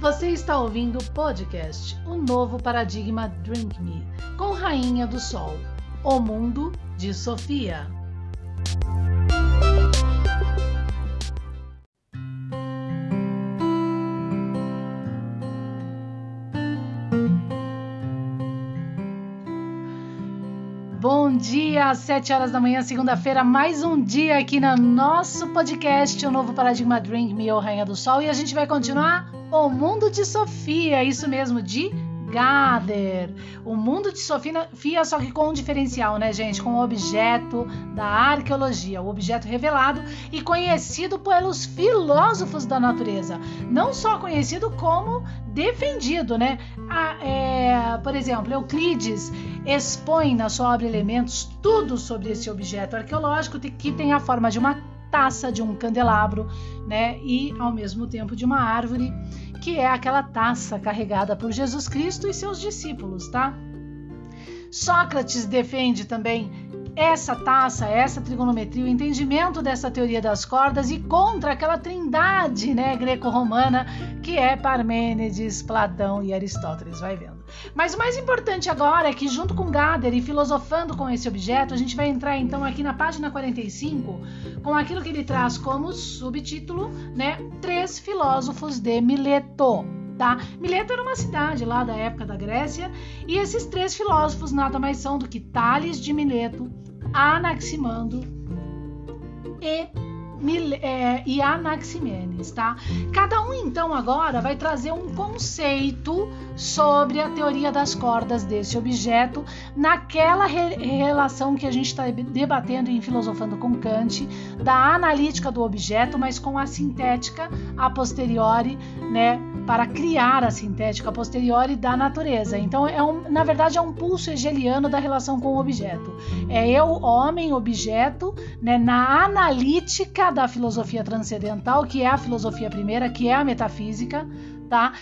Você está ouvindo o podcast O Novo Paradigma Drink Me, com Rainha do Sol, O Mundo de Sofia. Bom dia, às 7 horas da manhã, segunda-feira, mais um dia aqui no nosso podcast, o novo Paradigma Drink Me, ou Rainha do Sol, e a gente vai continuar o mundo de Sofia, isso mesmo, de Gader. O mundo de Sofia, só que com um diferencial, né, gente? Com o objeto da arqueologia, o objeto revelado e conhecido pelos filósofos da natureza. Não só conhecido, como defendido, né? é, por exemplo, Euclides expõe na sua obra Elementos tudo sobre esse objeto arqueológico que tem a forma de uma taça, de um candelabro, né? E ao mesmo tempo de uma árvore que é aquela taça carregada por Jesus Cristo e seus discípulos, tá? Sócrates defende também essa taça, essa trigonometria, o entendimento dessa teoria das cordas e contra aquela trindade né, greco-romana que é Parmênides, Platão e Aristóteles, vai vendo. Mas o mais importante agora é que, junto com Gader e filosofando com esse objeto, a gente vai entrar então aqui na página 45 com aquilo que ele traz como subtítulo, né? Três filósofos de Mileto. Tá? Mileto era uma cidade lá da época da Grécia, e esses três filósofos nada mais são do que Tales de Mileto, Anaximandro e é, e Anaximenes, tá? Cada um então agora vai trazer um conceito sobre a teoria das cordas desse objeto naquela re relação que a gente está debatendo em Filosofando com Kant da analítica do objeto, mas com a sintética a posteriori, né? Para criar a sintética posteriori da natureza. Então, é um, na verdade, é um pulso hegeliano da relação com o objeto. É eu, homem, objeto, né, na analítica da filosofia transcendental, que é a filosofia primeira, que é a metafísica, tá?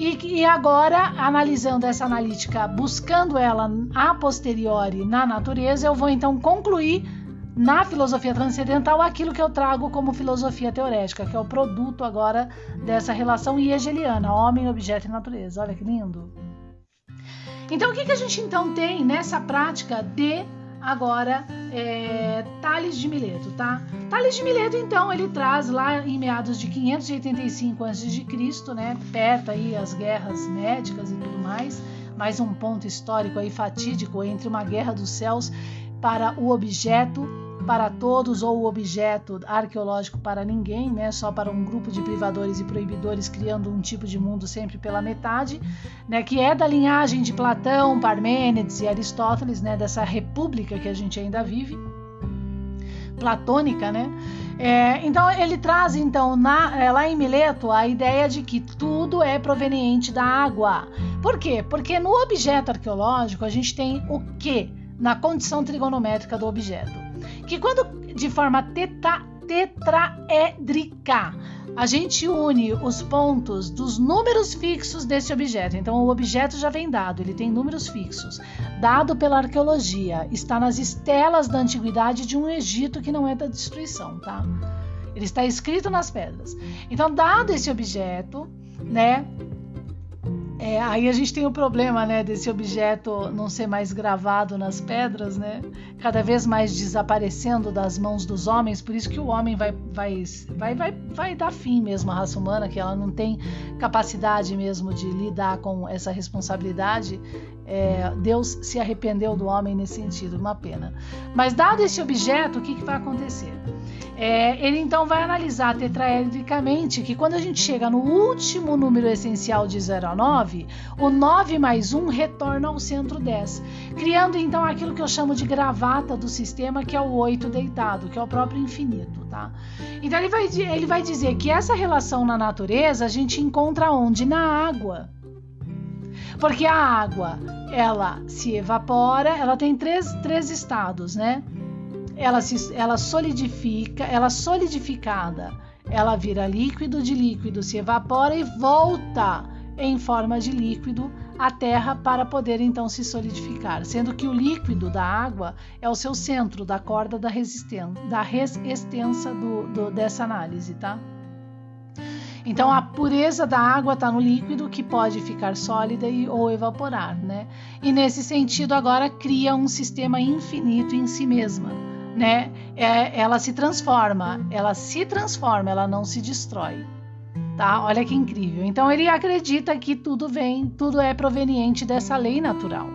E, e agora, analisando essa analítica, buscando ela a posteriori na natureza, eu vou então concluir na filosofia transcendental aquilo que eu trago como filosofia teorética, que é o produto agora dessa relação hegeliana, homem, objeto e natureza. Olha que lindo. Então, o que, que a gente então tem nessa prática de agora é, Tales de Mileto, tá? Tales de Mileto, então, ele traz lá em meados de 585 a.C., né? Perto aí as guerras médicas e tudo mais, mais um ponto histórico aí fatídico entre uma guerra dos céus para o objeto para todos ou o objeto arqueológico para ninguém, né? Só para um grupo de privadores e proibidores criando um tipo de mundo sempre pela metade, né? Que é da linhagem de Platão, Parmênides e Aristóteles, né? Dessa república que a gente ainda vive, platônica, né? É, então ele traz então na, é, lá em Mileto a ideia de que tudo é proveniente da água. Por quê? Porque no objeto arqueológico a gente tem o que na condição trigonométrica do objeto que quando de forma teta, tetraédrica a gente une os pontos dos números fixos desse objeto. Então, o objeto já vem dado, ele tem números fixos, dado pela arqueologia, está nas estelas da antiguidade de um Egito que não é da destruição, tá? Ele está escrito nas pedras. Então, dado esse objeto, né, é, aí a gente tem o problema, né, desse objeto não ser mais gravado nas pedras, né, cada vez mais desaparecendo das mãos dos homens. Por isso que o homem vai, vai, vai, vai, vai dar fim mesmo à raça humana, que ela não tem capacidade mesmo de lidar com essa responsabilidade. É, Deus se arrependeu do homem nesse sentido, uma pena. Mas dado esse objeto, o que, que vai acontecer? É, ele então vai analisar tetraedricamente que quando a gente chega no último número essencial de 0 a 9, o 9 mais 1 retorna ao centro 10, criando então aquilo que eu chamo de gravata do sistema, que é o 8 deitado, que é o próprio infinito. Tá? Então ele vai, ele vai dizer que essa relação na natureza a gente encontra onde? Na água. Porque a água, ela se evapora, ela tem três, três estados, né? ela, se, ela solidifica, ela solidificada, ela vira líquido, de líquido se evapora e volta em forma de líquido à Terra para poder então se solidificar, sendo que o líquido da água é o seu centro da corda da resistência, da resistência do, do, dessa análise, tá? Então a pureza da água está no líquido que pode ficar sólida e, ou evaporar, né? E nesse sentido agora cria um sistema infinito em si mesma, né? É, ela se transforma, ela se transforma, ela não se destrói. Tá? Olha que incrível. Então ele acredita que tudo vem, tudo é proveniente dessa lei natural.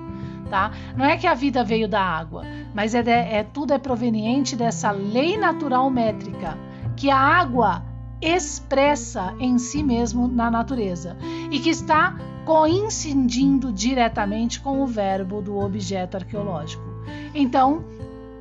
Tá? Não é que a vida veio da água, mas é, de, é tudo é proveniente dessa lei natural métrica que a água expressa em si mesmo na natureza e que está coincidindo diretamente com o verbo do objeto arqueológico. Então,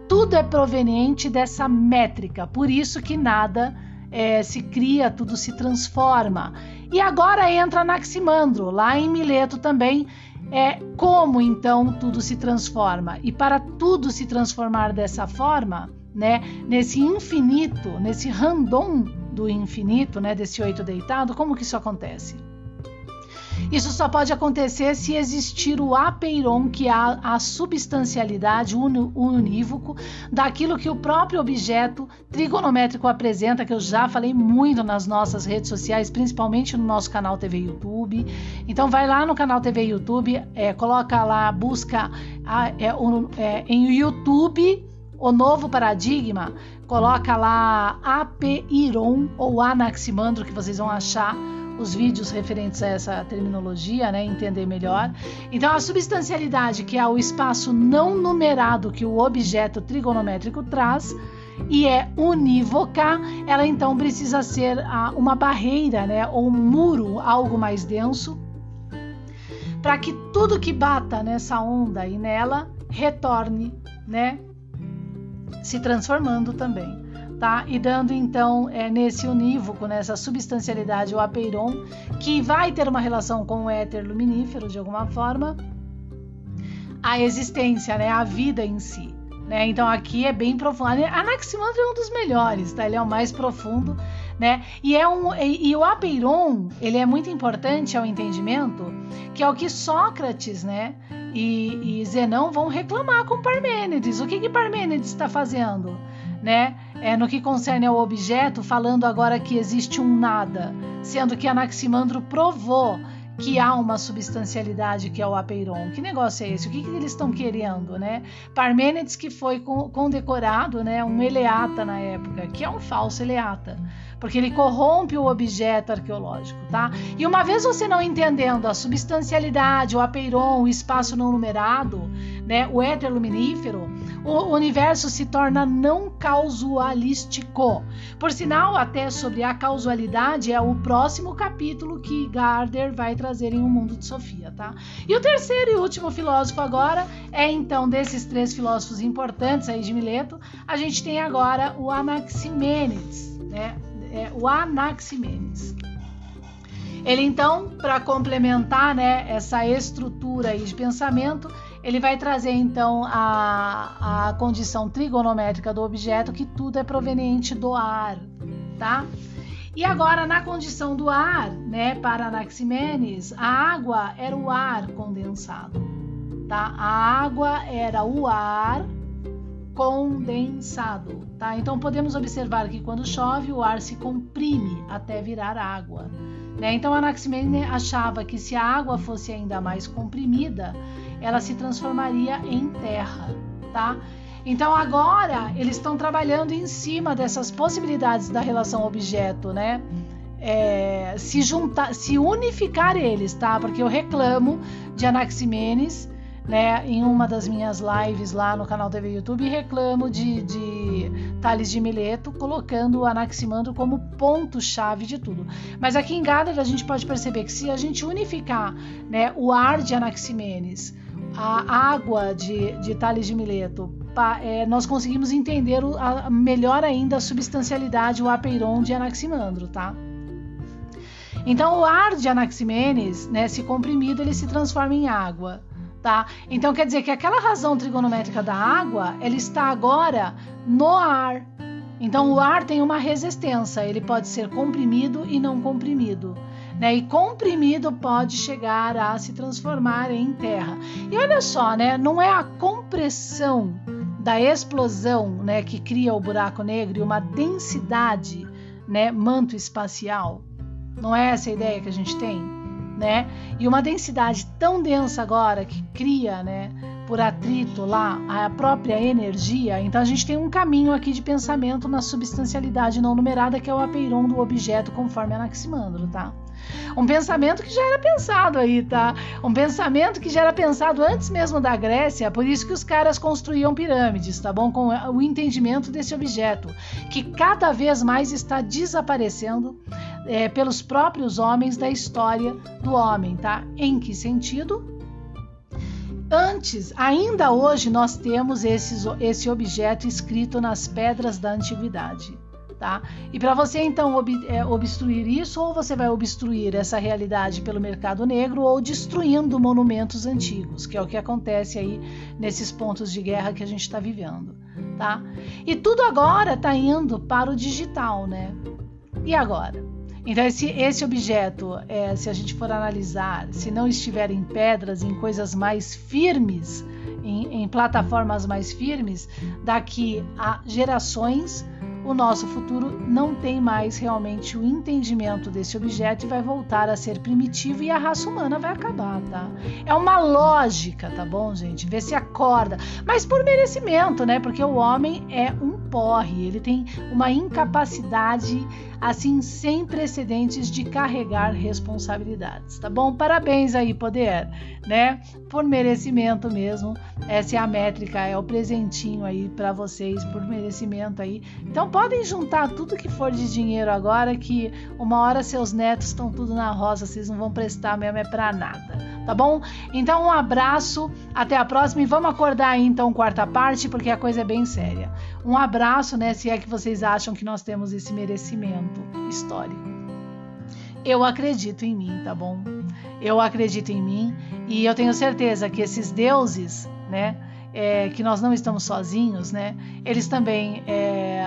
tudo é proveniente dessa métrica, por isso que nada é, se cria, tudo se transforma. E agora entra Anaximandro, lá em Mileto também, é como então tudo se transforma. E para tudo se transformar dessa forma, né, nesse infinito, nesse random do infinito, né, desse oito deitado, como que isso acontece? Isso só pode acontecer se existir o apeiron, que é a, substancialidade unívoco daquilo que o próprio objeto trigonométrico apresenta, que eu já falei muito nas nossas redes sociais, principalmente no nosso canal TV YouTube. Então vai lá no canal TV YouTube, é, coloca lá, busca a, é, é, em YouTube o novo paradigma, coloca lá apeiron ou anaximandro que vocês vão achar os vídeos referentes a essa terminologia, né, entender melhor. Então, a substancialidade, que é o espaço não numerado que o objeto trigonométrico traz, e é unívoca, ela então precisa ser uma barreira, né, ou um muro, algo mais denso, para que tudo que bata nessa onda e nela retorne, né, se transformando também tá? E dando então é, nesse unívoco, nessa substancialidade, o apeiron, que vai ter uma relação com o éter luminífero de alguma forma, a existência, né? A vida em si. Né? Então aqui é bem profundo. Anaximandro é um dos melhores, tá? Ele é o mais profundo, né? E é um e, e, o apeiron ele é muito importante ao entendimento, que é o que Sócrates, né? E, e Zenão vão reclamar com Parmênides. O que que Parmênides está fazendo? né? É, no que concerne ao objeto, falando agora que existe um nada, sendo que Anaximandro provou que há uma substancialidade que é o apeiron. Que negócio é esse? O que, que eles estão querendo, né? Parmênides que foi condecorado, né, um eleata na época, que é um falso eleata, porque ele corrompe o objeto arqueológico, tá? E uma vez você não entendendo a substancialidade, o apeiron, o espaço não numerado, né, o éter luminífero, o universo se torna não causalístico. Por sinal, até sobre a causalidade é o próximo capítulo que Gardner vai trazer em O Mundo de Sofia, tá? E o terceiro e último filósofo agora é então desses três filósofos importantes aí de Mileto, a gente tem agora o Anaximênides, né? É, o Anaximênides. Ele então, para complementar, né, essa estrutura aí de pensamento, ele vai trazer então a, a condição trigonométrica do objeto, que tudo é proveniente do ar, tá? E agora, na condição do ar, né, para Anaximenes, a água era o ar condensado, tá? A água era o ar condensado, tá? Então podemos observar que quando chove o ar se comprime até virar água, né? Então Anaximenes achava que se a água fosse ainda mais comprimida, ela se transformaria em terra, tá? Então agora eles estão trabalhando em cima dessas possibilidades da relação objeto, né? É, se juntar, se unificar eles, tá? Porque eu reclamo de Anaximenes, né? Em uma das minhas lives lá no canal TV YouTube, reclamo de, de Tales de Mileto, colocando o Anaximandro como ponto-chave de tudo. Mas aqui em Gádar a gente pode perceber que se a gente unificar, né, o ar de Anaximenes a água de, de Tales de Mileto, pa, é, nós conseguimos entender o, a, melhor ainda a substancialidade, o apeiron de Anaximandro, tá? Então, o ar de Anaximenes, né, se comprimido, ele se transforma em água, tá? Então, quer dizer que aquela razão trigonométrica da água, ela está agora no ar. Então, o ar tem uma resistência, ele pode ser comprimido e não comprimido né? E comprimido pode chegar a se transformar em terra. E olha só, né? Não é a compressão da explosão, né, que cria o buraco negro e uma densidade, né, manto espacial. Não é essa a ideia que a gente tem, né? E uma densidade tão densa agora que cria, né, por atrito lá a própria energia. Então a gente tem um caminho aqui de pensamento na substancialidade não numerada que é o apeiron do objeto conforme Anaximandro, tá? Um pensamento que já era pensado aí, tá? Um pensamento que já era pensado antes mesmo da Grécia, por isso que os caras construíam pirâmides, tá bom? Com o entendimento desse objeto, que cada vez mais está desaparecendo é, pelos próprios homens da história do homem, tá? Em que sentido? Antes, ainda hoje, nós temos esses, esse objeto escrito nas pedras da antiguidade. Tá? E para você então ob, é, obstruir isso, ou você vai obstruir essa realidade pelo mercado negro, ou destruindo monumentos antigos, que é o que acontece aí nesses pontos de guerra que a gente está vivendo. Tá? E tudo agora está indo para o digital, né? E agora? Então, esse, esse objeto, é, se a gente for analisar, se não estiver em pedras, em coisas mais firmes, em, em plataformas mais firmes, daqui a gerações o nosso futuro não tem mais realmente o entendimento desse objeto e vai voltar a ser primitivo e a raça humana vai acabar, tá? É uma lógica, tá bom, gente? Ver se acorda, mas por merecimento, né? Porque o homem é um porre, ele tem uma incapacidade assim sem precedentes de carregar responsabilidades, tá bom? Parabéns aí, poder, né? Por merecimento mesmo. Essa é a métrica, é o presentinho aí para vocês por merecimento aí. Então podem juntar tudo que for de dinheiro agora que uma hora seus netos estão tudo na roça, vocês não vão prestar mesmo é para nada, tá bom? Então um abraço, até a próxima e vamos acordar aí então quarta parte porque a coisa é bem séria. Um abraço, né, se é que vocês acham que nós temos esse merecimento histórico. Eu acredito em mim, tá bom? Eu acredito em mim e eu tenho certeza que esses deuses, né, é, que nós não estamos sozinhos, né? Eles também é,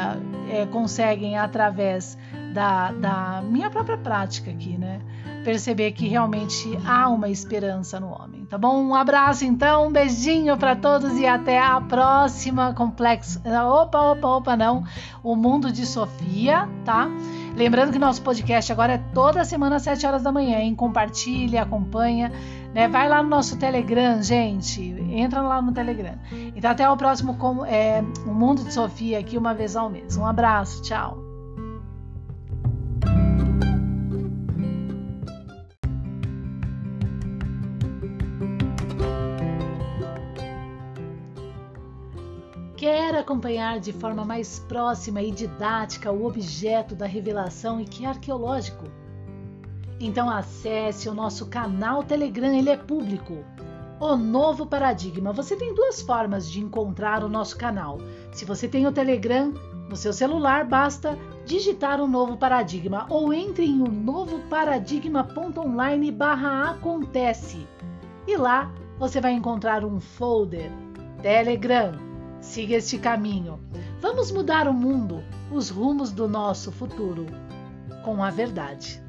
é, conseguem através da, da minha própria prática aqui, né? Perceber que realmente há uma esperança no homem, tá bom? Um abraço então, um beijinho para todos e até a próxima complexo. Opa, opa, opa, não. O mundo de Sofia, tá? Lembrando que nosso podcast agora é toda semana às 7 horas da manhã, hein? Compartilha, acompanha, né? Vai lá no nosso Telegram, gente. Entra lá no Telegram. Então até o próximo com, é, o Mundo de Sofia aqui uma vez ao mês. Um abraço, tchau. Quer acompanhar de forma mais próxima e didática o objeto da revelação e que é arqueológico? Então acesse o nosso canal Telegram, ele é público. O Novo Paradigma. Você tem duas formas de encontrar o nosso canal. Se você tem o Telegram no seu celular, basta digitar o Novo Paradigma ou entre em o novoparadigma.online barra acontece. E lá você vai encontrar um folder Telegram Siga este caminho. Vamos mudar o mundo, os rumos do nosso futuro com a verdade.